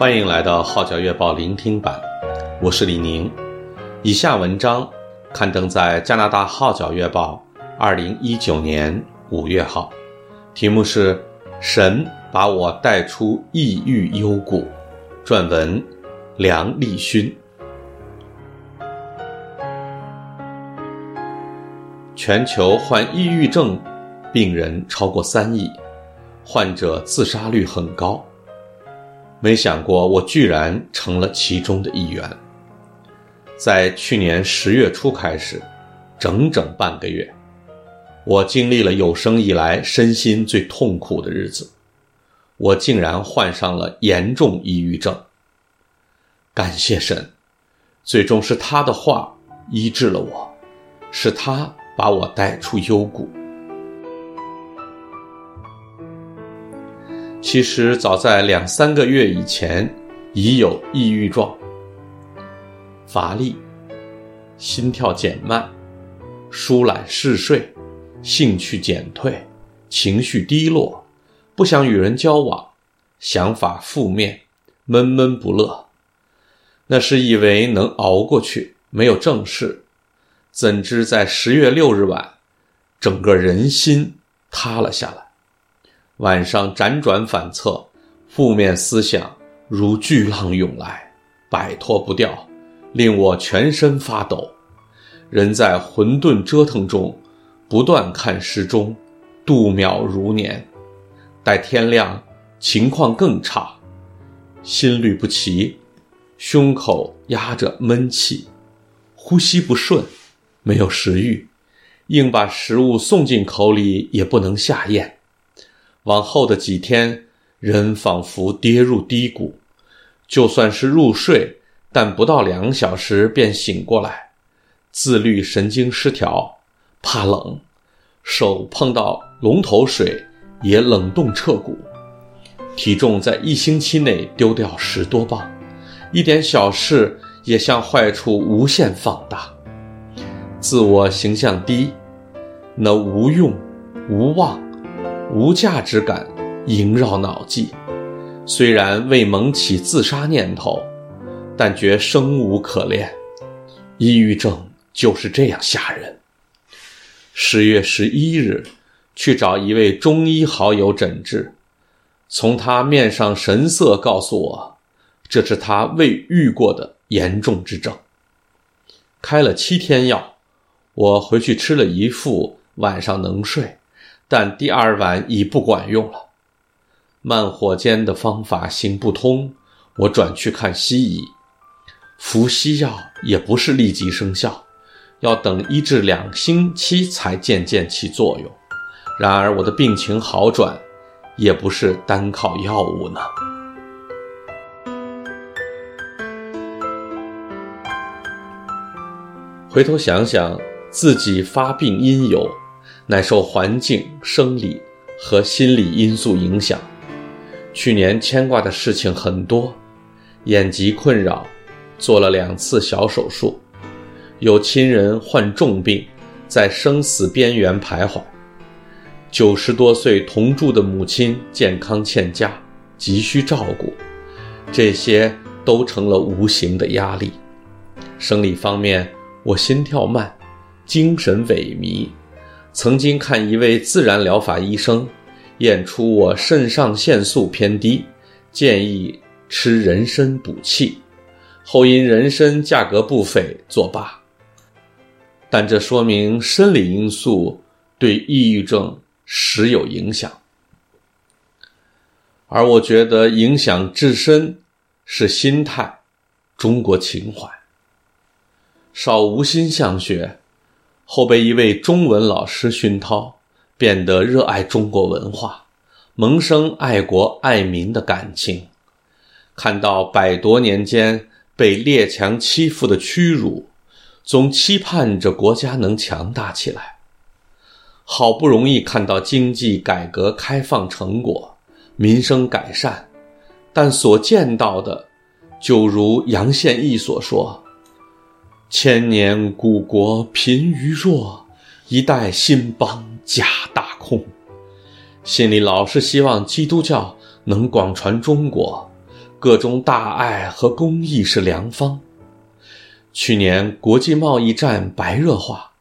欢迎来到《号角月报》聆听版，我是李宁。以下文章刊登在加拿大《号角月报》二零一九年五月号，题目是《神把我带出抑郁幽谷》，撰文梁立勋。全球患抑郁症病人超过三亿，患者自杀率很高。没想过我居然成了其中的一员。在去年十月初开始，整整半个月，我经历了有生以来身心最痛苦的日子。我竟然患上了严重抑郁症。感谢神，最终是他的话医治了我，是他把我带出幽谷。其实早在两三个月以前，已有抑郁状，乏力、心跳减慢、疏懒嗜睡、兴趣减退、情绪低落、不想与人交往、想法负面、闷闷不乐。那时以为能熬过去，没有正事，怎知在十月六日晚，整个人心塌了下来。晚上辗转反侧，负面思想如巨浪涌来，摆脱不掉，令我全身发抖。人在混沌折腾中，不断看时钟，度秒如年。待天亮，情况更差，心律不齐，胸口压着闷气，呼吸不顺，没有食欲，硬把食物送进口里也不能下咽。往后的几天，人仿佛跌入低谷，就算是入睡，但不到两小时便醒过来。自律神经失调，怕冷，手碰到龙头水也冷冻彻骨。体重在一星期内丢掉十多磅，一点小事也向坏处无限放大。自我形象低，那无用、无望。无价值感萦绕脑际，虽然未萌起自杀念头，但觉生无可恋。抑郁症就是这样吓人。十月十一日，去找一位中医好友诊治，从他面上神色告诉我，这是他未遇过的严重之症。开了七天药，我回去吃了一副，晚上能睡。但第二晚已不管用了，慢火煎的方法行不通，我转去看西医，服西药也不是立即生效，要等一至两星期才渐渐起作用。然而我的病情好转，也不是单靠药物呢。回头想想自己发病因由。乃受环境、生理和心理因素影响。去年牵挂的事情很多，眼疾困扰，做了两次小手术，有亲人患重病，在生死边缘徘徊，九十多岁同住的母亲健康欠佳，急需照顾，这些都成了无形的压力。生理方面，我心跳慢，精神萎靡。曾经看一位自然疗法医生，验出我肾上腺素偏低，建议吃人参补气，后因人参价格不菲作罢。但这说明生理因素对抑郁症时有影响，而我觉得影响至深是心态，中国情怀。少无心向学。后被一位中文老师熏陶，变得热爱中国文化，萌生爱国爱民的感情。看到百多年间被列强欺负的屈辱，总期盼着国家能强大起来。好不容易看到经济改革开放成果，民生改善，但所见到的，就如杨宪益所说。千年古国贫于弱，一代兴邦假大空。心里老是希望基督教能广传中国，各种大爱和公益是良方。去年国际贸易战白热化，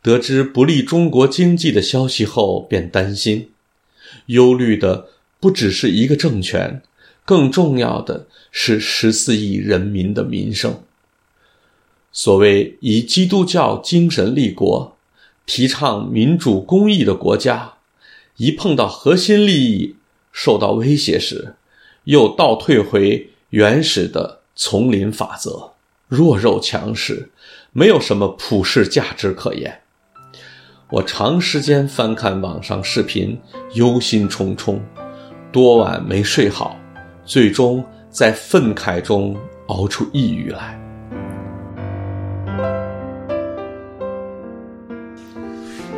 得知不利中国经济的消息后，便担心，忧虑的不只是一个政权，更重要的是十四亿人民的民生。所谓以基督教精神立国、提倡民主公义的国家，一碰到核心利益受到威胁时，又倒退回原始的丛林法则。弱肉强食，没有什么普世价值可言。我长时间翻看网上视频，忧心忡忡，多晚没睡好，最终在愤慨中熬出抑郁来。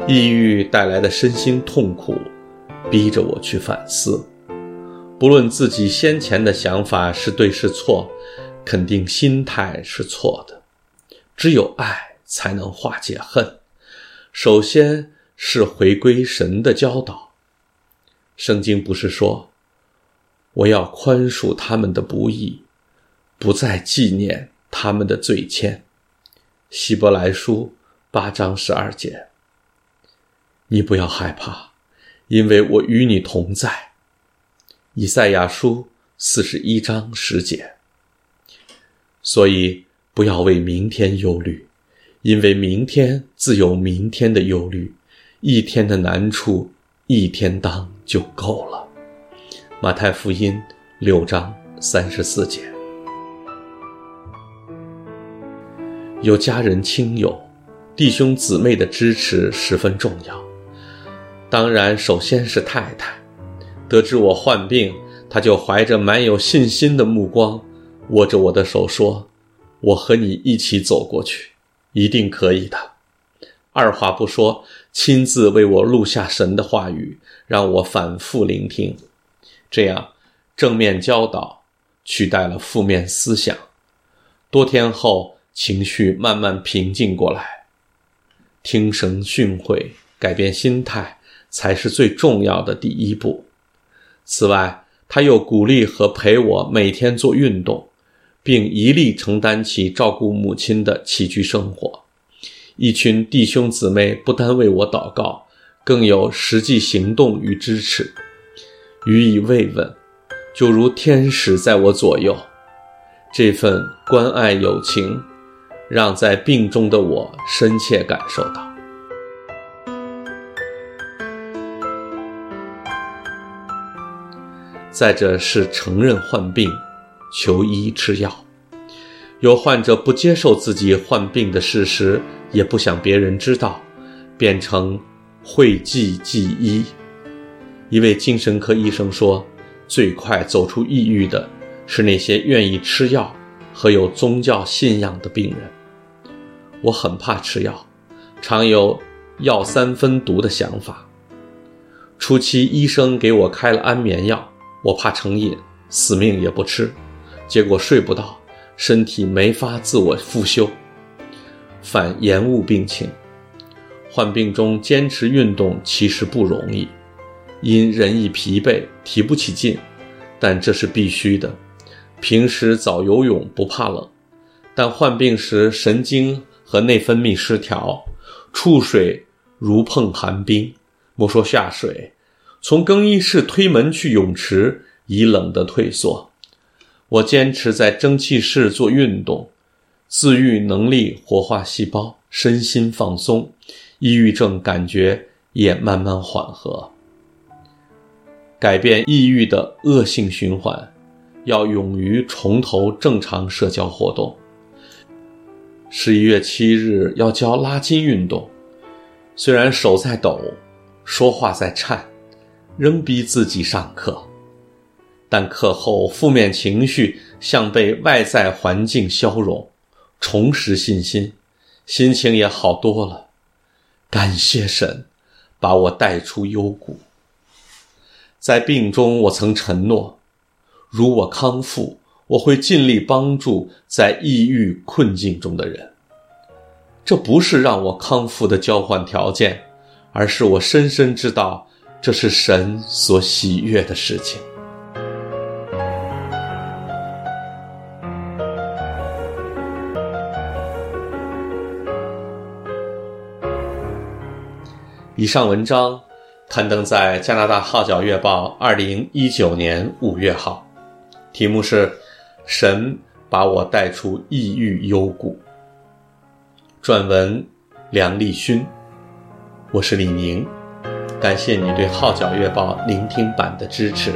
抑郁带来的身心痛苦，逼着我去反思。不论自己先前的想法是对是错。肯定心态是错的，只有爱才能化解恨。首先是回归神的教导。圣经不是说，我要宽恕他们的不义，不再纪念他们的罪愆。希伯来书八章十二节。你不要害怕，因为我与你同在。以赛亚书四十一章十节。所以，不要为明天忧虑，因为明天自有明天的忧虑，一天的难处一天当就够了。马太福音六章三十四节。有家人亲友、弟兄姊妹的支持十分重要。当然，首先是太太，得知我患病，她就怀着满有信心的目光。握着我的手说：“我和你一起走过去，一定可以的。”二话不说，亲自为我录下神的话语，让我反复聆听。这样，正面教导取代了负面思想。多天后，情绪慢慢平静过来。听神训诲，改变心态，才是最重要的第一步。此外，他又鼓励和陪我每天做运动。并一力承担起照顾母亲的起居生活，一群弟兄姊妹不单为我祷告，更有实际行动与支持，予以慰问，就如天使在我左右。这份关爱友情，让在病中的我深切感受到。再者是承认患病。求医吃药，有患者不接受自己患病的事实，也不想别人知道，变成讳疾忌医。一位精神科医生说：“最快走出抑郁的是那些愿意吃药和有宗教信仰的病人。”我很怕吃药，常有药三分毒的想法。初期医生给我开了安眠药，我怕成瘾，死命也不吃。结果睡不到，身体没法自我复修，反延误病情。患病中坚持运动其实不容易，因人易疲惫，提不起劲，但这是必须的。平时早游泳不怕冷，但患病时神经和内分泌失调，触水如碰寒冰。莫说下水，从更衣室推门去泳池，已冷得退缩。我坚持在蒸汽室做运动，自愈能力活化细胞，身心放松，抑郁症感觉也慢慢缓和。改变抑郁的恶性循环，要勇于重投正常社交活动。十一月七日要教拉筋运动，虽然手在抖，说话在颤，仍逼自己上课。但课后负面情绪像被外在环境消融，重拾信心，心情也好多了。感谢神，把我带出幽谷。在病中，我曾承诺，如我康复，我会尽力帮助在抑郁困境中的人。这不是让我康复的交换条件，而是我深深知道，这是神所喜悦的事情。以上文章刊登在加拿大号角月报二零一九年五月号题目是神把我带出异域幽谷撰文梁立勋我是李宁。感谢你对《号角月报》聆听版的支持。